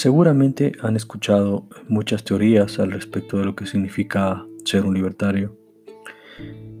Seguramente han escuchado muchas teorías al respecto de lo que significa ser un libertario.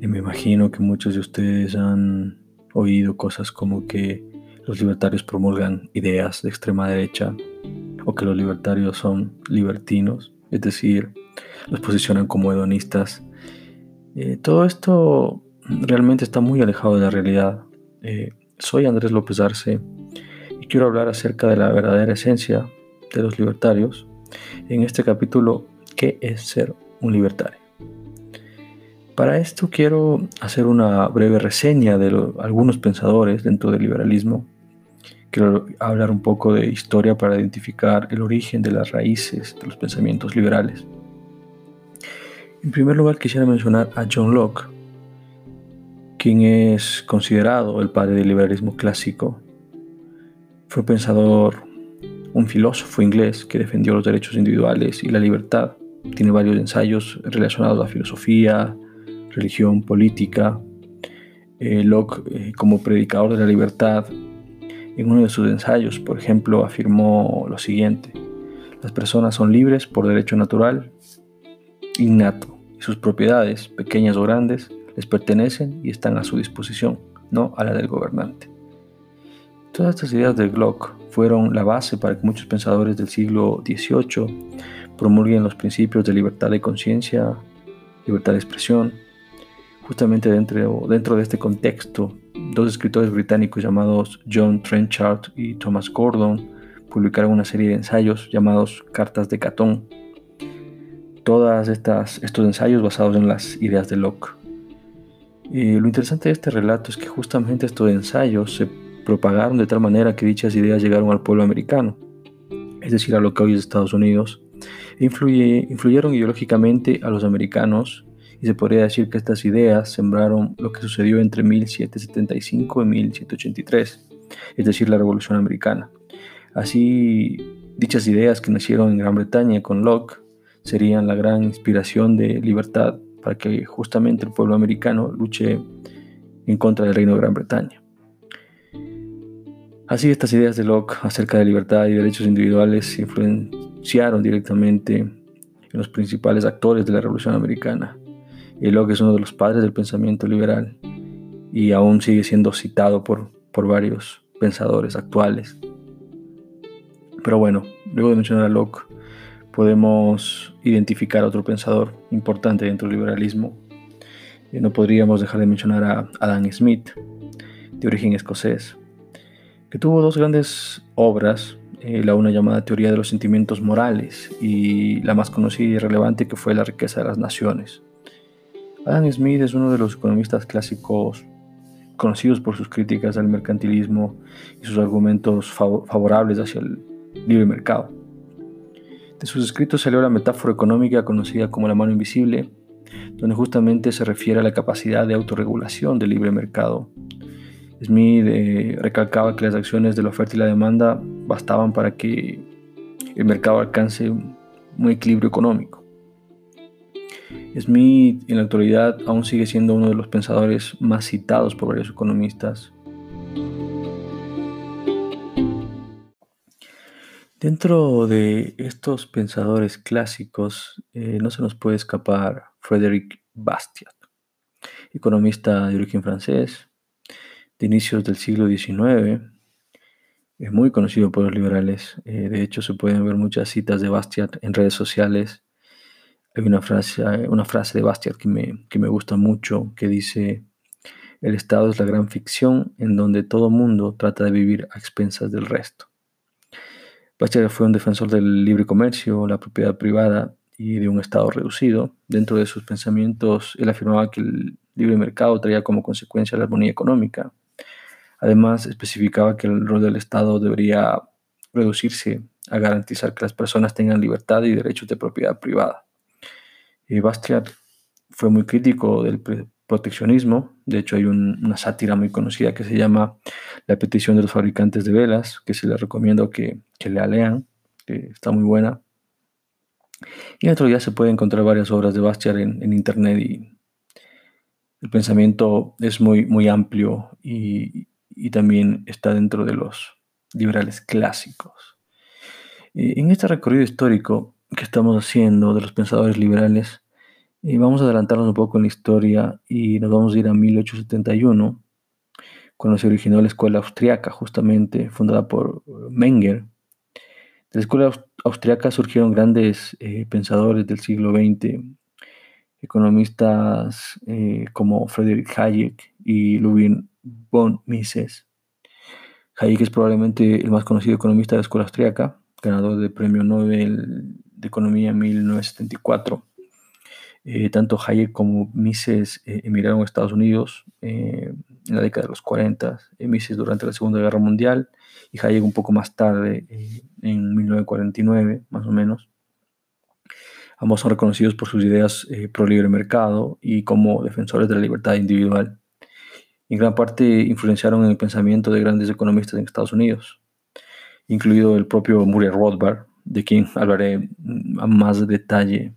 Y me imagino que muchos de ustedes han oído cosas como que los libertarios promulgan ideas de extrema derecha o que los libertarios son libertinos, es decir, los posicionan como hedonistas. Eh, todo esto realmente está muy alejado de la realidad. Eh, soy Andrés López Arce y quiero hablar acerca de la verdadera esencia de los libertarios en este capítulo ¿Qué es ser un libertario? Para esto quiero hacer una breve reseña de algunos pensadores dentro del liberalismo. Quiero hablar un poco de historia para identificar el origen de las raíces de los pensamientos liberales. En primer lugar quisiera mencionar a John Locke, quien es considerado el padre del liberalismo clásico. Fue pensador un filósofo inglés que defendió los derechos individuales y la libertad. Tiene varios ensayos relacionados a filosofía, religión, política. Eh, Locke, eh, como predicador de la libertad, en uno de sus ensayos, por ejemplo, afirmó lo siguiente. Las personas son libres por derecho natural, innato, y sus propiedades, pequeñas o grandes, les pertenecen y están a su disposición, no a la del gobernante. Todas estas ideas de Locke fueron la base para que muchos pensadores del siglo XVIII promulguen los principios de libertad de conciencia, libertad de expresión. Justamente dentro, de este contexto, dos escritores británicos llamados John Trenchard y Thomas Gordon publicaron una serie de ensayos llamados Cartas de Catón. Todas estas estos ensayos basados en las ideas de Locke. Y lo interesante de este relato es que justamente estos ensayos se propagaron de tal manera que dichas ideas llegaron al pueblo americano, es decir, a lo que hoy es Estados Unidos, e influyeron ideológicamente a los americanos y se podría decir que estas ideas sembraron lo que sucedió entre 1775 y 1783, es decir, la Revolución Americana. Así, dichas ideas que nacieron en Gran Bretaña con Locke serían la gran inspiración de libertad para que justamente el pueblo americano luche en contra del reino de Gran Bretaña. Así estas ideas de Locke acerca de libertad y derechos individuales influenciaron directamente en los principales actores de la Revolución Americana. Y Locke es uno de los padres del pensamiento liberal y aún sigue siendo citado por, por varios pensadores actuales. Pero bueno, luego de mencionar a Locke, podemos identificar a otro pensador importante dentro del liberalismo. Y no podríamos dejar de mencionar a Adam Smith, de origen escocés que tuvo dos grandes obras, eh, la una llamada Teoría de los Sentimientos Morales y la más conocida y relevante que fue La riqueza de las naciones. Adam Smith es uno de los economistas clásicos conocidos por sus críticas al mercantilismo y sus argumentos favorables hacia el libre mercado. De sus escritos salió la metáfora económica conocida como la mano invisible, donde justamente se refiere a la capacidad de autorregulación del libre mercado Smith eh, recalcaba que las acciones de la oferta y la demanda bastaban para que el mercado alcance un equilibrio económico. Smith en la actualidad aún sigue siendo uno de los pensadores más citados por varios economistas. Dentro de estos pensadores clásicos eh, no se nos puede escapar Frédéric Bastiat, economista de origen francés, de inicios del siglo XIX. Es muy conocido por los liberales. Eh, de hecho, se pueden ver muchas citas de Bastiat en redes sociales. Hay una frase, una frase de Bastiat que me, que me gusta mucho que dice, el Estado es la gran ficción en donde todo mundo trata de vivir a expensas del resto. Bastiat fue un defensor del libre comercio, la propiedad privada y de un Estado reducido. Dentro de sus pensamientos, él afirmaba que el libre mercado traía como consecuencia la armonía económica, Además, especificaba que el rol del Estado debería reducirse a garantizar que las personas tengan libertad y derechos de propiedad privada. Y Bastiat fue muy crítico del proteccionismo. De hecho, hay una sátira muy conocida que se llama La petición de los fabricantes de velas, que se les recomiendo que, que la lean, que está muy buena. Y en otro día se puede encontrar varias obras de Bastiat en, en internet y el pensamiento es muy, muy amplio y, y también está dentro de los liberales clásicos. en este recorrido histórico que estamos haciendo de los pensadores liberales, vamos a adelantarnos un poco en la historia y nos vamos a ir a 1871, cuando se originó la escuela austriaca, justamente fundada por Menger. De la escuela austriaca surgieron grandes eh, pensadores del siglo XX, economistas eh, como Friedrich Hayek y Ludwig von Mises. Hayek es probablemente el más conocido economista de la escuela austriaca, ganador del Premio Nobel de Economía en 1974. Eh, tanto Hayek como Mises eh, emigraron a Estados Unidos eh, en la década de los 40, Mises durante la Segunda Guerra Mundial y Hayek un poco más tarde, en 1949 más o menos. Ambos son reconocidos por sus ideas pro libre mercado y como defensores de la libertad individual. En gran parte influenciaron en el pensamiento de grandes economistas en Estados Unidos, incluido el propio Murray Rothbard, de quien hablaré a más detalle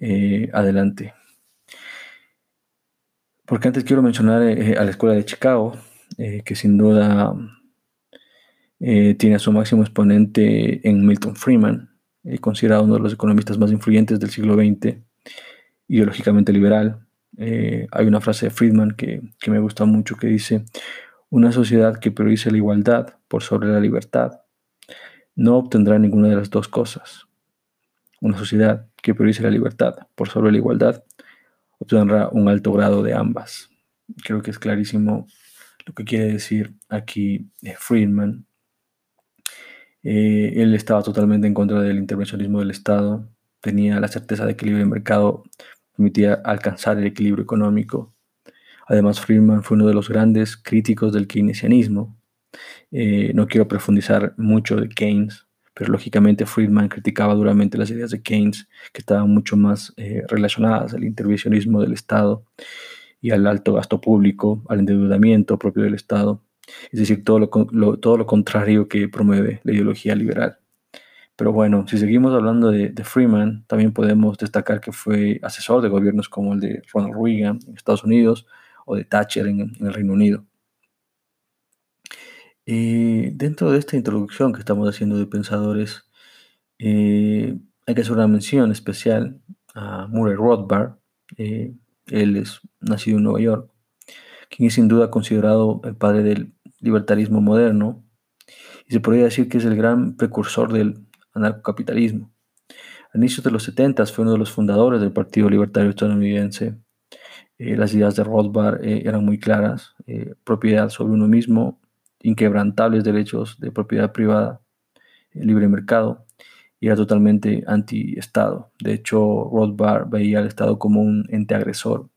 eh, adelante. Porque antes quiero mencionar eh, a la Escuela de Chicago, eh, que sin duda tiene a su máximo exponente en Milton Freeman, considerado uno de los economistas más influyentes del siglo XX, ideológicamente liberal. Hay una frase de Friedman que, que me gusta mucho que dice, una sociedad que priorice la igualdad por sobre la libertad no obtendrá ninguna de las dos cosas. Una sociedad que priorice la libertad por sobre la igualdad obtendrá un alto grado de ambas. Creo que es clarísimo lo que quiere decir aquí eh, Friedman. Eh, él estaba totalmente en contra del intervencionismo del Estado, tenía la certeza de que el libre mercado permitía alcanzar el equilibrio económico. Además, Friedman fue uno de los grandes críticos del keynesianismo, eh, no quiero profundizar mucho de Keynes, pero lógicamente Friedman criticaba duramente las ideas de Keynes, que estaban mucho más eh, relacionadas al intervencionismo del Estado y al alto gasto público, al endeudamiento propio del Estado, es decir, todo lo, todo lo contrario que promueve la ideología liberal. Pero bueno, si seguimos hablando de, Freeman, también podemos destacar que fue asesor de gobiernos como el de Ronald Reagan en Estados Unidos o de Thatcher en el Reino Unido. Eh, dentro de esta introducción que estamos haciendo de pensadores, eh, hay que hacer una mención especial a Murray Rothbard. Eh, él es nacido en Nueva York, quien es sin duda considerado el padre del libertarismo moderno y se podría decir que es el gran precursor del anarcocapitalismo. A inicios de los 70 fue uno de los fundadores del Partido Libertario Estadounidense. las ideas de Rothbard eran muy claras, propiedad sobre uno mismo, inquebrantables derechos de propiedad privada, libre mercado, y era totalmente anti-Estado. De hecho, Rothbard veía al Estado como un ente agresor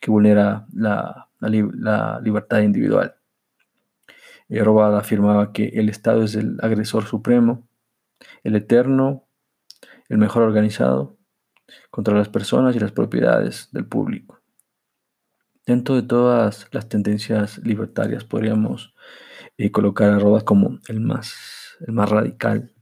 que vulnera la, libertad individual. Eh, Rothbard afirmaba que el Estado es el agresor supremo, el eterno, el mejor organizado contra las personas y las propiedades del público. Dentro de todas las tendencias libertarias podríamos y colocar a Rodas como el más, el más radical.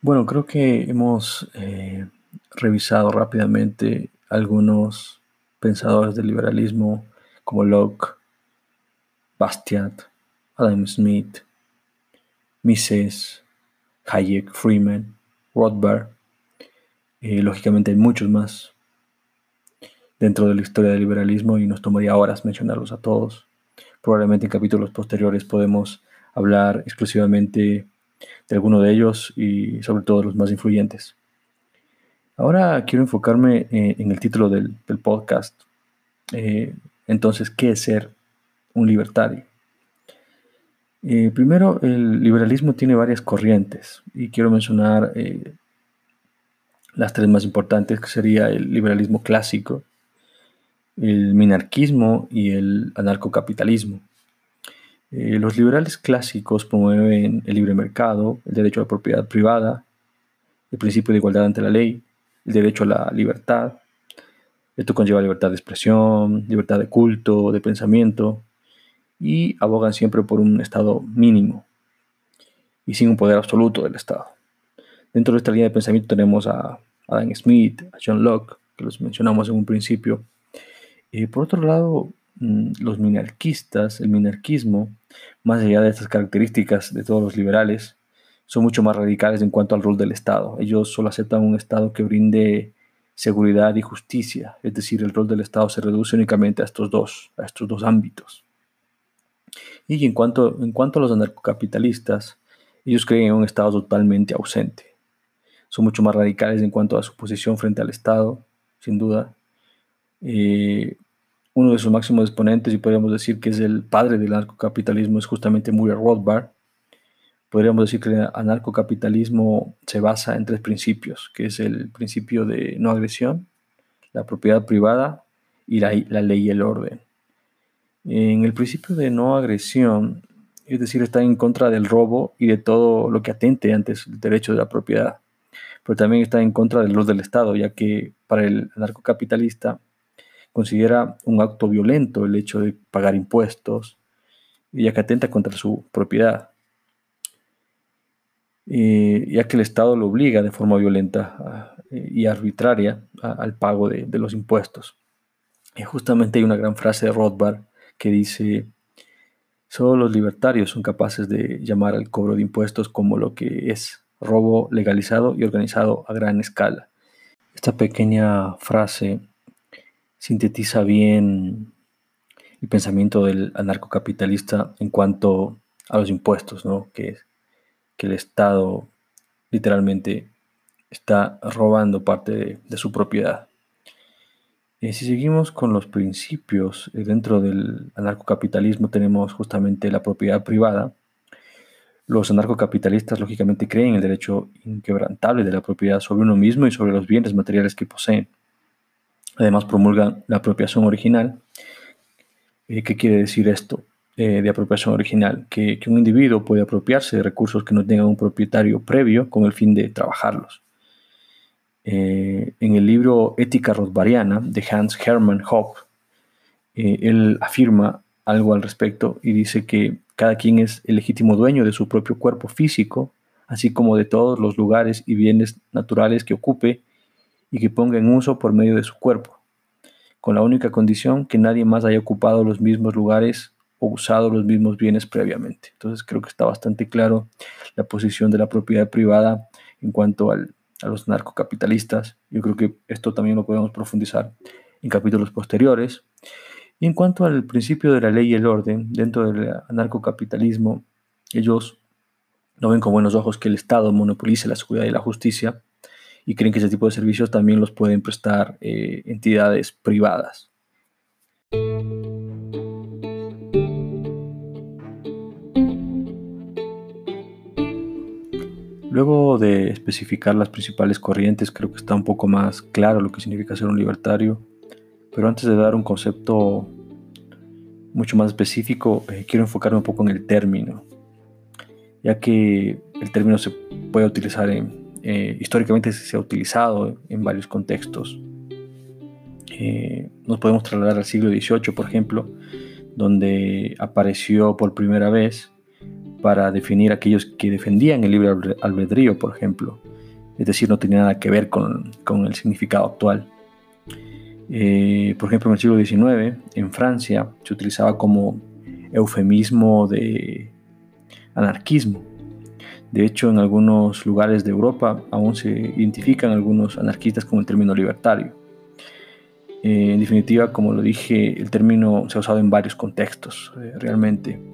Bueno, creo que hemos eh, revisado rápidamente algunos pensadores del liberalismo como Locke, Bastiat, Adam Smith, Mises, Hayek, Freeman, Rothbard. Eh, lógicamente hay muchos más dentro de la historia del liberalismo y nos tomaría horas mencionarlos a todos. Probablemente en capítulos posteriores podemos hablar exclusivamente de alguno de ellos y sobre todo los más influyentes. Ahora quiero enfocarme eh, en el título del, podcast. Eh, entonces, ¿qué es ser un libertario? Eh, primero, el liberalismo tiene varias corrientes y quiero mencionar las tres más importantes, que sería el liberalismo clásico, el minarquismo y el anarcocapitalismo. Eh, los liberales clásicos promueven el libre mercado, el derecho a la propiedad privada, el principio de igualdad ante la ley, el derecho a la libertad. Esto conlleva libertad de expresión, libertad de culto, de pensamiento, y abogan siempre por un Estado mínimo y sin un poder absoluto del Estado. Dentro de esta línea de pensamiento tenemos a Adam Smith, a John Locke, que los mencionamos en un principio, por otro lado, mm, los minarquistas, el minarquismo, más allá de estas características de todos los liberales, son mucho más radicales en cuanto al rol del Estado. Ellos solo aceptan un Estado que brinde seguridad y justicia, es decir, el rol del Estado se reduce únicamente a estos dos, a estos dos ámbitos. Y en cuanto, en cuanto a los anarcocapitalistas, ellos creen en un Estado totalmente ausente. Son mucho más radicales en cuanto a su posición frente al Estado, sin duda. Eh, uno de sus máximos exponentes, y podríamos decir que es el padre del anarcocapitalismo, es justamente Murray Rothbard, podríamos decir que el anarcocapitalismo se basa en tres principios, que es el principio de no agresión, la propiedad privada y la, ley y el orden. En el principio de no agresión, es decir, está en contra del robo y de todo lo que atente antes el derecho de la propiedad, pero también está en contra del rol del Estado, ya que para el anarcocapitalista considera un acto violento el hecho de pagar impuestos, ya que atenta contra su propiedad. Eh, ya que el Estado lo obliga de forma violenta ah, y arbitraria al pago de, los impuestos. Y justamente hay una gran frase de Rothbard que dice, solo los libertarios son capaces de llamar al cobro de impuestos como lo que es robo legalizado y organizado a gran escala. Esta pequeña frase sintetiza bien el pensamiento del anarcocapitalista en cuanto a los impuestos, ¿no? que que el Estado literalmente está robando parte de, su propiedad. Si seguimos con los principios eh, dentro del anarcocapitalismo, tenemos justamente la propiedad privada. Los anarcocapitalistas lógicamente creen en el derecho inquebrantable de la propiedad sobre uno mismo y sobre los bienes materiales que poseen. Además promulgan la apropiación original. Eh, ¿Qué quiere decir esto? Eh, de apropiación original, que, un individuo puede apropiarse de recursos que no tengan un propietario previo con el fin de trabajarlos. Eh, en el libro Ética Rothbariana de Hans Hermann Hoppe, eh, él afirma algo al respecto y dice que cada quien es el legítimo dueño de su propio cuerpo físico, así como de todos los lugares y bienes naturales que ocupe y que ponga en uso por medio de su cuerpo, con la única condición que nadie más haya ocupado los mismos lugares usado los mismos bienes previamente. Entonces creo que está bastante claro la posición de la propiedad privada en cuanto a los narcocapitalistas. Yo creo que esto también lo podemos profundizar en capítulos posteriores. Y en cuanto al principio de la ley y el orden, dentro del narcocapitalismo, ellos no ven con buenos ojos que el Estado monopolice la seguridad y la justicia y creen que ese tipo de servicios también los pueden prestar eh, entidades privadas. Luego de especificar las principales corrientes, creo que está un poco más claro lo que significa ser un libertario. Pero antes de dar un concepto mucho más específico, eh, quiero enfocarme un poco en el término, ya que el término se puede utilizar en, eh, históricamente se ha utilizado en varios contextos. Eh, nos podemos trasladar al siglo XVIII, por ejemplo, donde apareció por primera vez para definir aquellos que defendían el libre albedrío, por ejemplo. Es decir, no tenía nada que ver con, el significado actual. Eh, por ejemplo, en el siglo XIX, en Francia, se utilizaba como eufemismo de anarquismo. De hecho, en algunos lugares de Europa aún se identifican algunos anarquistas con el término libertario. Eh, en definitiva, como lo dije, el término se ha usado en varios contextos, eh, realmente.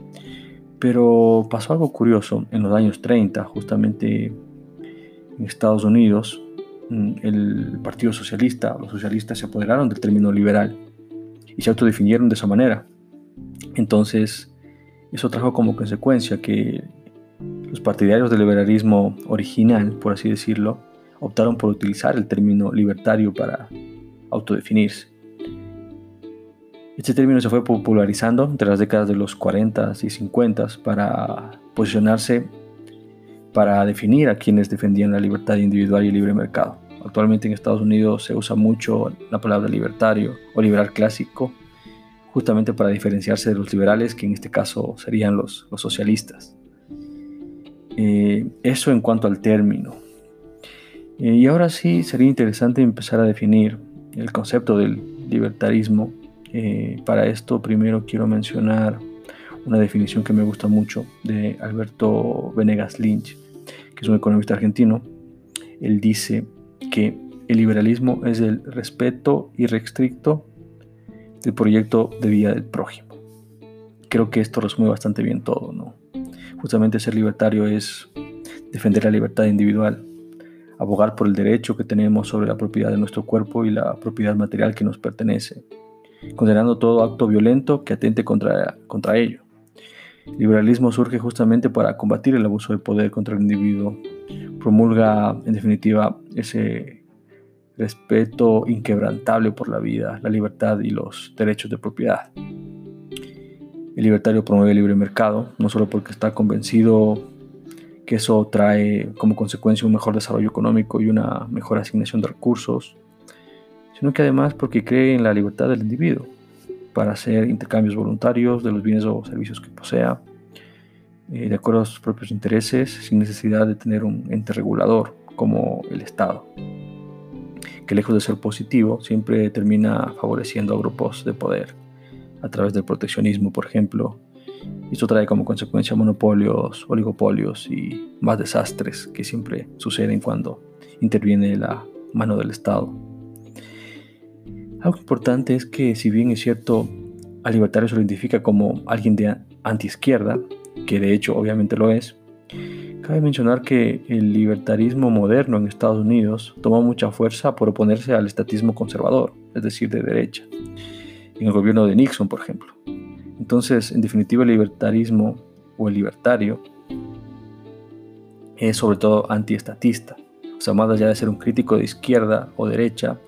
Pero pasó algo curioso en los años 30, justamente en Estados Unidos, mm, el Partido Socialista, los socialistas se apoderaron del término liberal y se autodefinieron de esa manera. Entonces, eso trajo como consecuencia que los partidarios del liberalismo original, por así decirlo, optaron por utilizar el término libertario para autodefinirse. Este término se fue popularizando entre las décadas de los 40 y 50 para posicionarse, para definir a quienes defendían la libertad individual y el libre mercado. Actualmente en Estados Unidos se usa mucho la palabra libertario o liberal clásico, justamente para diferenciarse de los liberales, que en este caso serían los, socialistas. Eh, eso en cuanto al término. Eh, y ahora sí sería interesante empezar a definir el concepto del libertarismo Eh, para esto primero quiero mencionar una definición que me gusta mucho de Alberto Venegas Lynch, que es un economista argentino. Él dice que el liberalismo es el respeto irrestricto del proyecto de vida del prójimo. Creo que esto resume bastante bien todo, ¿no? Justamente ser libertario es defender la libertad individual, abogar por el derecho que tenemos sobre la propiedad de nuestro cuerpo y la propiedad material que nos pertenece, condenando todo acto violento que atente contra, contra ello. El liberalismo surge justamente para combatir el abuso de poder contra el individuo, promulga en definitiva ese respeto inquebrantable por la vida, la libertad y los derechos de propiedad. El libertario promueve el libre mercado, no solo porque está convencido que eso trae como consecuencia un mejor desarrollo económico y una mejor asignación de recursos, sino que además porque cree en la libertad del individuo para hacer intercambios voluntarios de los bienes o servicios que posea, eh, de acuerdo a sus propios intereses, sin necesidad de tener un ente regulador como el Estado, que lejos de ser positivo, siempre termina favoreciendo a grupos de poder a través del proteccionismo, por ejemplo. Esto trae como consecuencia monopolios, oligopolios y más desastres que siempre suceden cuando interviene la mano del Estado. Algo importante es que si bien es cierto, al libertario se lo identifica como alguien de antiizquierda, que de hecho obviamente lo es, cabe mencionar que el libertarismo moderno en Estados Unidos tomó mucha fuerza por oponerse al estatismo conservador, es decir, de derecha, en el gobierno de Nixon, por ejemplo. Entonces, en definitiva, el libertarismo o el libertario es sobre todo antiestatista, o sea, más allá de ser un crítico de izquierda o derecha,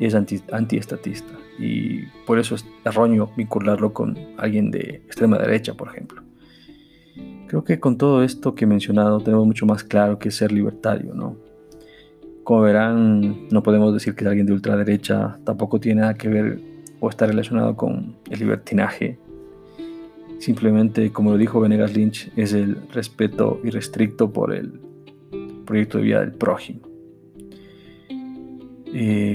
es anti, antiestatista y por eso es erróneo vincularlo con alguien de extrema derecha, por ejemplo. Creo que con todo esto que he mencionado tenemos mucho más claro que ser libertario, ¿no? Como verán, no podemos decir que alguien de ultraderecha, tampoco tiene nada que ver o está relacionado con el libertinaje. Simplemente, como lo dijo Venegas Lynch, es el respeto irrestricto por el proyecto de vida del prójimo.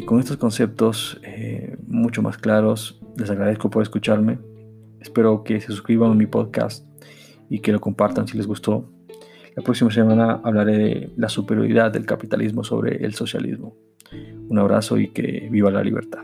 Con estos conceptos eh, mucho más claros, les agradezco por escucharme. Espero que se suscriban a mi podcast y que lo compartan si les gustó. La próxima semana hablaré de la superioridad del capitalismo sobre el socialismo. Un abrazo y que viva la libertad.